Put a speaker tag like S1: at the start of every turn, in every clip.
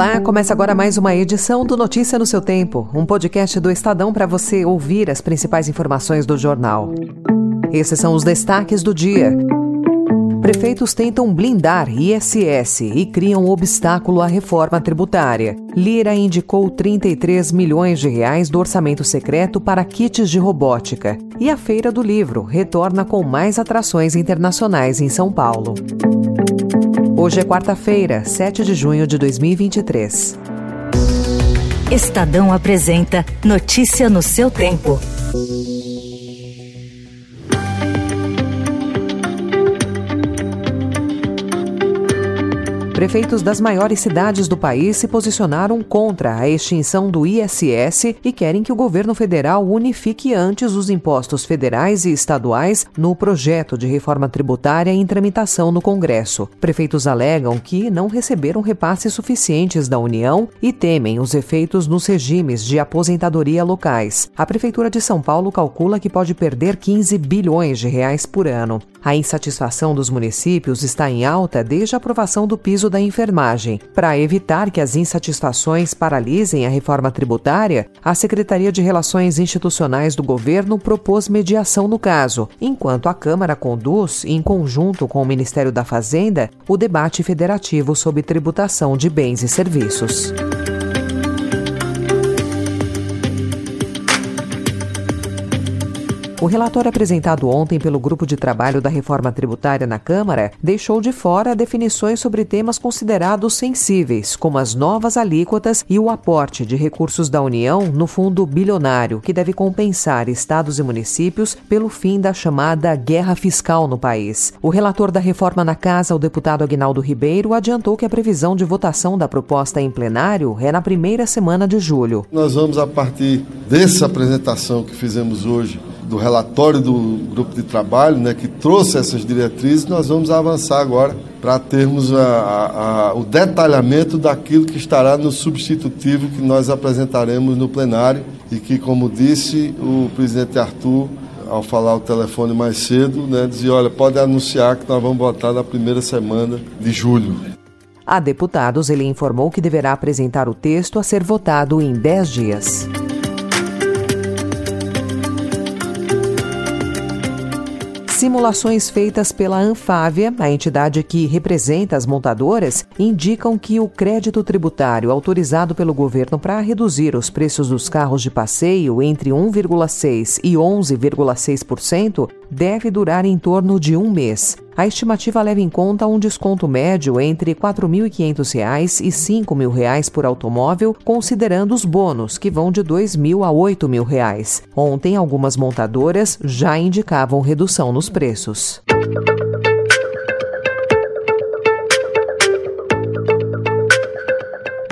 S1: Olá, começa agora mais uma edição do Notícia no seu Tempo, um podcast do Estadão para você ouvir as principais informações do jornal. Esses são os destaques do dia. Prefeitos tentam blindar ISS e criam obstáculo à reforma tributária. Lira indicou 33 milhões de reais do orçamento secreto para kits de robótica. E a Feira do Livro retorna com mais atrações internacionais em São Paulo. Hoje é quarta-feira, 7 de junho de 2023.
S2: Estadão apresenta Notícia no seu tempo.
S1: Prefeitos das maiores cidades do país se posicionaram contra a extinção do ISS e querem que o governo federal unifique antes os impostos federais e estaduais no projeto de reforma tributária em tramitação no Congresso. Prefeitos alegam que não receberam repasses suficientes da União e temem os efeitos nos regimes de aposentadoria locais. A Prefeitura de São Paulo calcula que pode perder 15 bilhões de reais por ano. A insatisfação dos municípios está em alta desde a aprovação do piso da enfermagem. Para evitar que as insatisfações paralisem a reforma tributária, a Secretaria de Relações Institucionais do governo propôs mediação no caso, enquanto a Câmara conduz, em conjunto com o Ministério da Fazenda, o debate federativo sobre tributação de bens e serviços. O relatório apresentado ontem pelo Grupo de Trabalho da Reforma Tributária na Câmara deixou de fora definições sobre temas considerados sensíveis, como as novas alíquotas e o aporte de recursos da União no fundo bilionário, que deve compensar estados e municípios pelo fim da chamada guerra fiscal no país. O relator da reforma na Casa, o deputado Agnaldo Ribeiro, adiantou que a previsão de votação da proposta em plenário é na primeira semana de julho.
S3: Nós vamos, a partir dessa apresentação que fizemos hoje, do relatório do grupo de trabalho, né, que trouxe essas diretrizes, nós vamos avançar agora para termos a, a, a, o detalhamento daquilo que estará no substitutivo que nós apresentaremos no plenário e que, como disse o presidente Arthur, ao falar o telefone mais cedo, né, dizia, olha, pode anunciar que nós vamos votar na primeira semana de julho.
S1: A deputados, ele informou que deverá apresentar o texto a ser votado em 10 dias. Simulações feitas pela Anfávia, a entidade que representa as montadoras, indicam que o crédito tributário autorizado pelo governo para reduzir os preços dos carros de passeio entre 1,6% e 11,6% deve durar em torno de um mês. A estimativa leva em conta um desconto médio entre R$ 4.500 e R$ 5.000 por automóvel, considerando os bônus, que vão de R$ 2.000 a R$ 8.000. Ontem, algumas montadoras já indicavam redução nos preços.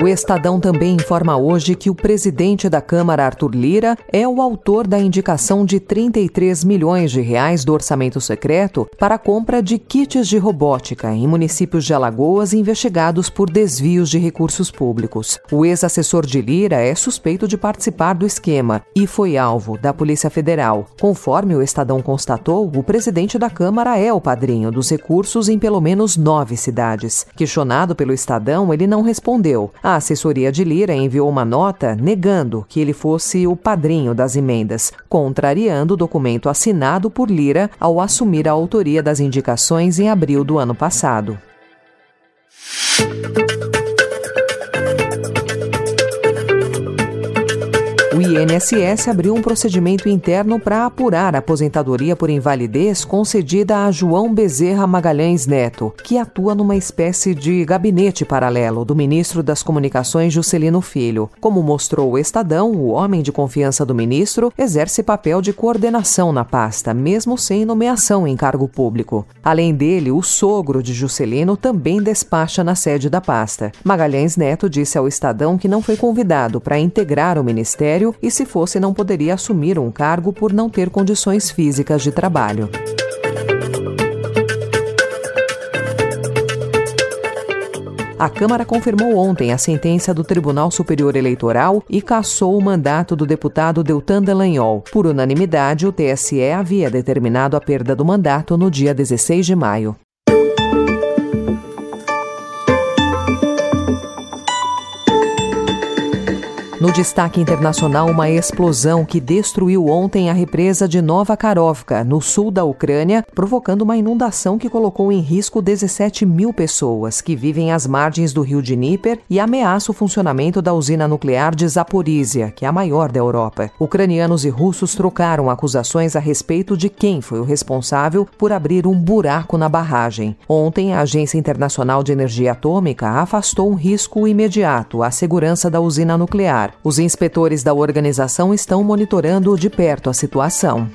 S1: O Estadão também informa hoje que o presidente da Câmara, Arthur Lira, é o autor da indicação de 33 milhões de reais do orçamento secreto para a compra de kits de robótica em municípios de Alagoas investigados por desvios de recursos públicos. O ex-assessor de Lira é suspeito de participar do esquema e foi alvo da Polícia Federal. Conforme o Estadão constatou, o presidente da Câmara é o padrinho dos recursos em pelo menos nove cidades. Questionado pelo Estadão, ele não respondeu. A assessoria de Lira enviou uma nota negando que ele fosse o padrinho das emendas, contrariando o documento assinado por Lira ao assumir a autoria das indicações em abril do ano passado. INSS abriu um procedimento interno para apurar a aposentadoria por invalidez concedida a João Bezerra Magalhães Neto, que atua numa espécie de gabinete paralelo do ministro das Comunicações Juscelino Filho. Como mostrou o Estadão, o homem de confiança do ministro exerce papel de coordenação na pasta, mesmo sem nomeação em cargo público. Além dele, o sogro de Juscelino também despacha na sede da pasta. Magalhães Neto disse ao Estadão que não foi convidado para integrar o ministério e, se fosse, não poderia assumir um cargo por não ter condições físicas de trabalho. A Câmara confirmou ontem a sentença do Tribunal Superior Eleitoral e cassou o mandato do deputado Deltan Dallagnol. Por unanimidade, o TSE havia determinado a perda do mandato no dia 16 de maio. No destaque internacional, uma explosão que destruiu ontem a represa de Nova Karovka, no sul da Ucrânia, provocando uma inundação que colocou em risco 17 mil pessoas que vivem às margens do rio Dnieper e ameaça o funcionamento da usina nuclear de Zaporizhia, que é a maior da Europa. Ucranianos e russos trocaram acusações a respeito de quem foi o responsável por abrir um buraco na barragem. Ontem, a Agência Internacional de Energia Atômica afastou um risco imediato à segurança da usina nuclear os inspetores da organização estão monitorando de perto a situação.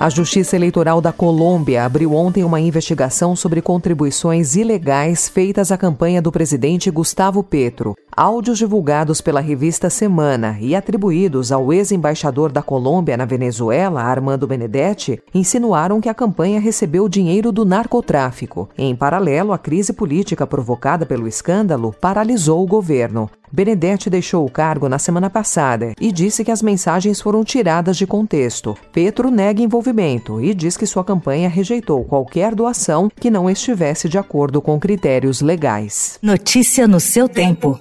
S1: A Justiça Eleitoral da Colômbia abriu ontem uma investigação sobre contribuições ilegais feitas à campanha do presidente Gustavo Petro. Áudios divulgados pela revista Semana e atribuídos ao ex-embaixador da Colômbia na Venezuela, Armando Benedetti, insinuaram que a campanha recebeu dinheiro do narcotráfico. Em paralelo, a crise política provocada pelo escândalo paralisou o governo. Benedetti deixou o cargo na semana passada e disse que as mensagens foram tiradas de contexto. Petro nega envolvimento e diz que sua campanha rejeitou qualquer doação que não estivesse de acordo com critérios legais.
S2: Notícia no seu tempo.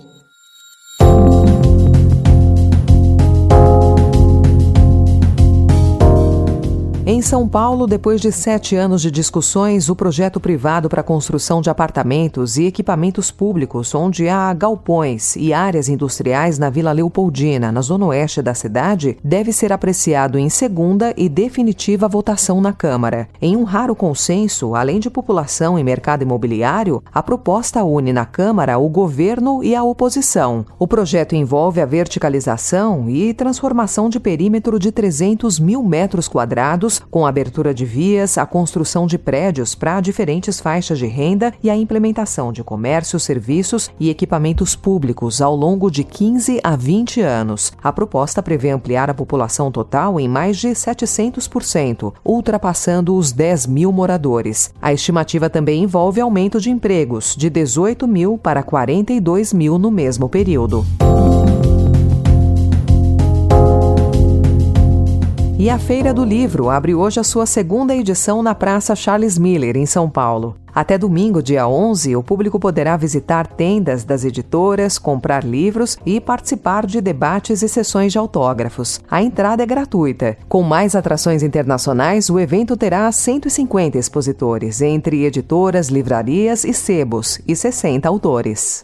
S1: Em São Paulo, depois de sete anos de discussões, o projeto privado para a construção de apartamentos e equipamentos públicos, onde há galpões e áreas industriais na Vila Leopoldina, na zona oeste da cidade, deve ser apreciado em segunda e definitiva votação na Câmara. Em um raro consenso, além de população e mercado imobiliário, a proposta une na Câmara o governo e a oposição. O projeto envolve a verticalização e transformação de perímetro de 300 mil metros quadrados com a abertura de vias, a construção de prédios para diferentes faixas de renda e a implementação de comércio, serviços e equipamentos públicos ao longo de 15 a 20 anos. A proposta prevê ampliar a população total em mais de 700%, ultrapassando os 10 mil moradores. A estimativa também envolve aumento de empregos, de 18 mil para 42 mil no mesmo período. E a Feira do Livro abre hoje a sua segunda edição na Praça Charles Miller, em São Paulo. Até domingo, dia 11, o público poderá visitar tendas das editoras, comprar livros e participar de debates e sessões de autógrafos. A entrada é gratuita. Com mais atrações internacionais, o evento terá 150 expositores, entre editoras, livrarias e sebos, e 60 autores.